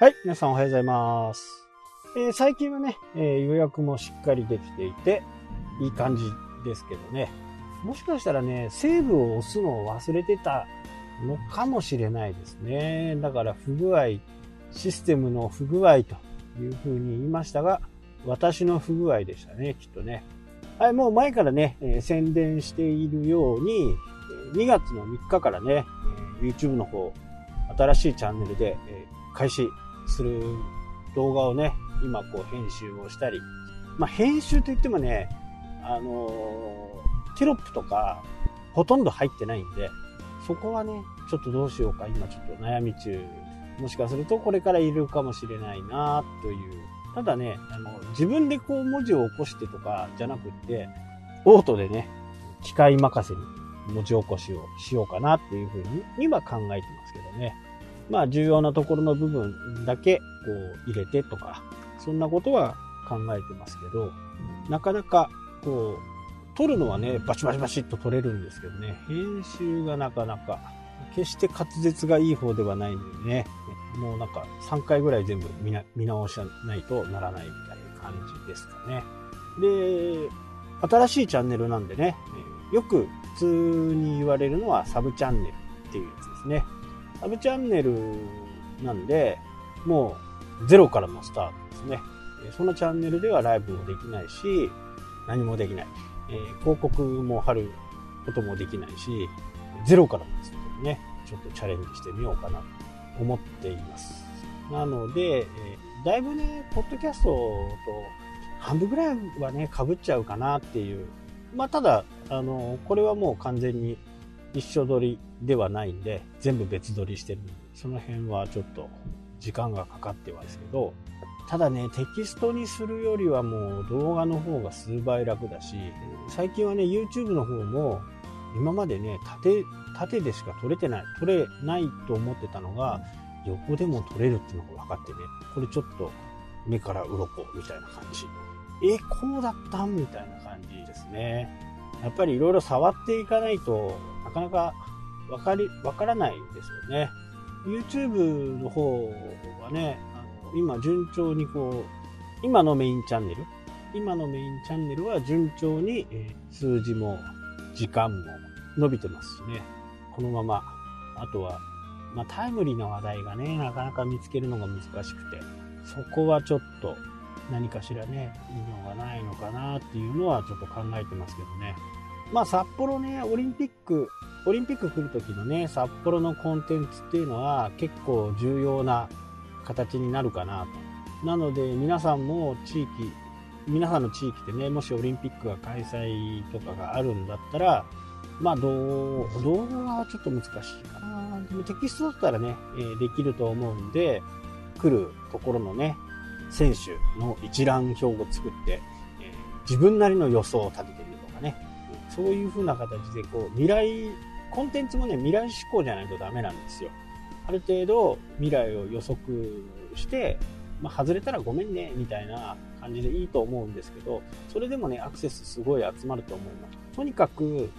はい、皆さんおはようございます。えー最近はね、えー予約もしっかりできていて、いい感じですけどね。もしかしたらね、セーブを押すのを忘れてたのかもしれないですね。だから不具合、システムの不具合というふうに言いましたが、私の不具合でしたね、きっとね。はい、もう前からね、えー宣伝しているように、2月の3日からね、え YouTube の方、新しいチャンネルで、えー開始する動画をね、今こう編集をしたり、まあ編集といってもね、あのテロップとかほとんど入ってないんで、そこはね、ちょっとどうしようか、今ちょっと悩み中。もしかするとこれからいるかもしれないなという。ただね、あの、自分でこう文字を起こしてとかじゃなくって、オートでね、機械任せに文字起こしをしようかなっていうふうにには考えてますけどね。まあ重要なところの部分だけこう入れてとか、そんなことは考えてますけど、なかなかこう、撮るのはね、バシバシバシっと撮れるんですけどね、編集がなかなか、決して滑舌がいい方ではないんでね、もうなんか3回ぐらい全部見見直さないとならないみたいな感じですかね。で、新しいチャンネルなんでね、よく普通に言われるのはサブチャンネルっていうやつですね。サブチャンネルなんで、もうゼロからのスタートですね。そのチャンネルではライブもできないし、何もできない。えー広告も貼ることもできないし、ゼロからですけどね、ちょっとチャレンジしてみようかなと思っています。なので、えーだいぶね、ポッドキャストと半分ぐらいはね、被っちゃうかなっていう。まあ、ただ、あの、これはもう完全に一緒撮りではないんで、全部別撮りしてる、その辺はちょっと時間がかかってはですけど、ただね、テキストにするよりはもう動画の方が数倍楽だし、最近はね、YouTube の方も、今までね、縦、縦でしか撮れてない、撮れないと思ってたのが、横でも撮れるっていうのが分かってね、これちょっと目から鱗みたいな感じ。え、こうだった？んみたいな感じですね。やっぱりいろいろ触っていかないとかなかわかり、わからないですよね。YouTube の方はね、あの今順調にこう、今のメインチャンネル、今のメインチャンネルは順調に、え数字も時間も伸びてますしね。このまま、あとは、まあタイムリーな話題がね、なかなか見つけるのが難しくて、そこはちょっと何かしらね、いいのがないのかなっていうのはちょっと考えてますけどね。まあ札幌ね、オリンピック、オリンピック来る時のね、札幌のコンテンツっていうのは結構重要な形になるかなと。なので皆さんも地域、皆さんの地域でね、もしオリンピックが開催とかがあるんだったら、まあ動画はちょっと難しいかな。でもテキストだったらね、えーできると思うんで、来るところのね、選手の一覧表を作って、えー自分なりの予想を立てて、そういう風な形でこう未来、コンテンツもね、未来志向じゃないとダメなんですよ。ある程度未来を予測して、まあ、外れたらごめんね、みたいな感じでいいと思うんですけど、それでもね、アクセスすごい集まると思います。とにかく、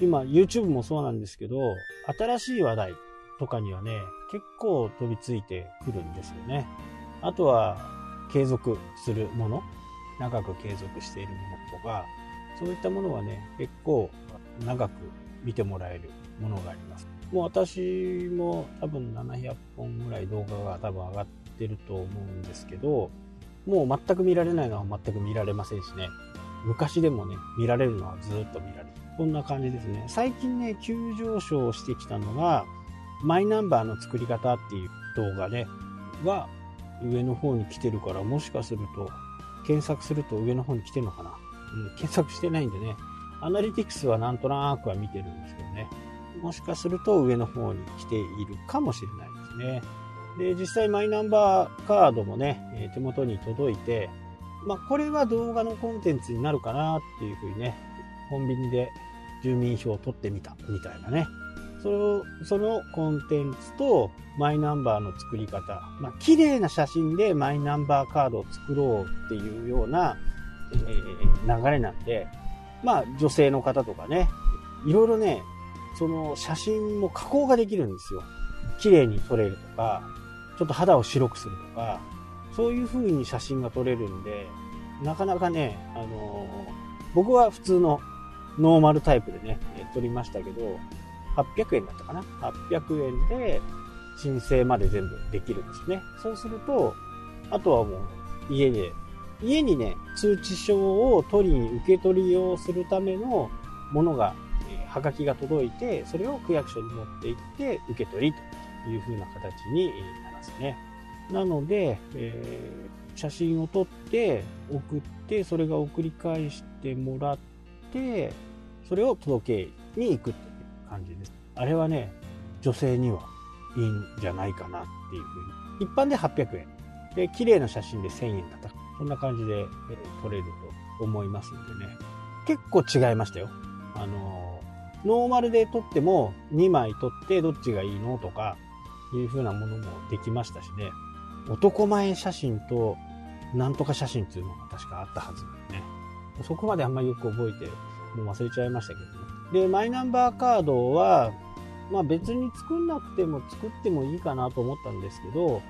今 YouTube もそうなんですけど、新しい話題とかにはね、結構飛びついてくるんですよね。あとは、継続するもの、長く継続しているものとか、そういったものはね、結構長く見てもらえるものがあります。もう私も多分700本ぐらい動画が多分上がってると思うんですけど、もう全く見られないのは全く見られませんしね。昔でもね、見られるのはずっと見られる。こんな感じですね。最近ね、急上昇してきたのが、マイナンバーの作り方っていう動画ね、が上の方に来てるから、もしかすると、検索すると上の方に来てるのかな。うん、検索してないんでね、アナリティクスはなんとなくは見てるんですけどね。もしかすると上の方に来ているかもしれないですね。で、実際マイナンバーカードもね、手元に届いて、まあ、これは動画のコンテンツになるかなっていうふうにね、コンビニで住民票を取ってみたみたいなね。そのそのコンテンツとマイナンバーの作り方、まあ、綺麗な写真でマイナンバーカードを作ろうっていうような、流れなんで、まあ、女性の方とかね、いろいろね、その写真も加工ができるんですよ。綺麗に撮れるとか、ちょっと肌を白くするとか、そういう風に写真が撮れるんで、なかなかね、あの僕は普通のノーマルタイプでね、撮りましたけど、800円だったかな ?800 円で申請まで全部できるんですね。そうすると、あとはもう家で、家にね、通知書を取りに受け取りをするためのものが、えー、はがきが届いて、それを区役所に持って行って受け取りという風な形になりますね。なので、えー、写真を撮って送って、それが送り返してもらって、それを届けに行くという感じです。あれはね、女性にはいいんじゃないかなっていうふうに。一般で800円。で、綺麗な写真で1000円だった。そんな感じで、え撮れると思いますんでね。結構違いましたよ。あのノーマルで撮っても2枚撮ってどっちがいいのとかいう風なものもできましたしね。男前写真となんとか写真っていうのが確かあったはずね。そこまであんまりよく覚えて、もう忘れちゃいましたけどね。で、マイナンバーカードは、まあ別に作んなくても作ってもいいかなと思ったんですけど、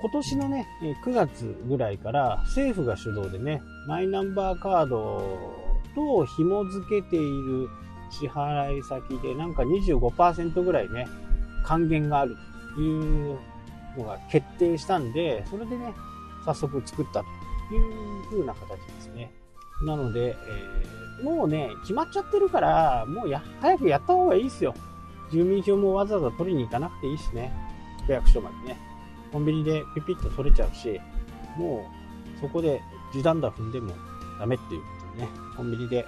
今年のね、9月ぐらいから政府が主導でね、マイナンバーカードと紐付けている支払い先でなんか25%ぐらいね、還元があるというのが決定したんで、それでね、早速作ったという風な形ですね。なので、えー、もうね、決まっちゃってるから、もうや、早くやった方がいいですよ。住民票もわざわざ取りに行かなくていいしね。区役所までね。コンビニでピピッと取れちゃうし、もうそこで時短だ踏んでもダメっていうことでね、コンビニで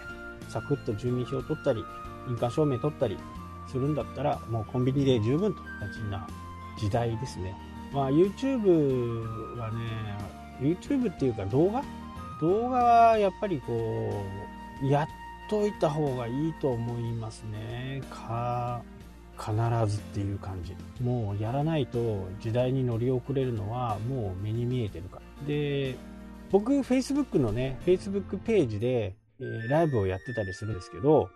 サクッと住民票取ったり、印鑑証明取ったりするんだったら、もうコンビニで十分と感じな時代ですね。まあ YouTube はね、YouTube っていうか動画？動画はやっぱりこう、やっといた方がいいと思いますね。か、必ずっていう感じ。もうやらないと時代に乗り遅れるのはもう目に見えてるから。で、僕 Facebook のね、Facebook ページで、えー、ライブをやってたりするんですけど、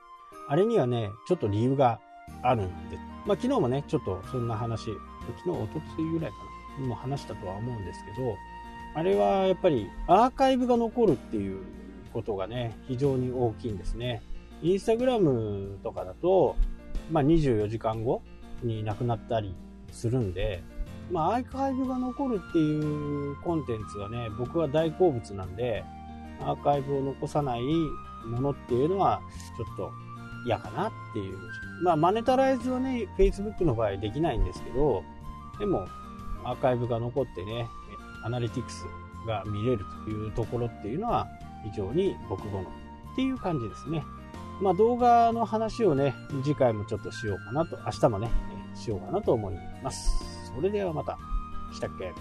あれにはね、ちょっと理由があるんで、まあ昨日もね、ちょっとそんな話、昨日、おとついぐらいかな、も話したとは思うんですけど、あれはやっぱりアーカイブが残るっていうことがね、非常に大きいんですね。インスタグラムとかだと、まあ、24時間後に亡くなったりするんで、まあ、アーカイブが残るっていうコンテンツはね、僕は大好物なんで、アーカイブを残さないものっていうのは、ちょっと嫌かなっていう。まあ、マネタライズはね、Facebook の場合できないんですけど、でも、アーカイブが残ってね、アナリティクスが見れるというところっていうのは、非常に僕好みっていう感じですね。まあ、動画の話をね、次回もちょっとしようかなと、明日もね、しようかなと思います。それではまた。したっけ？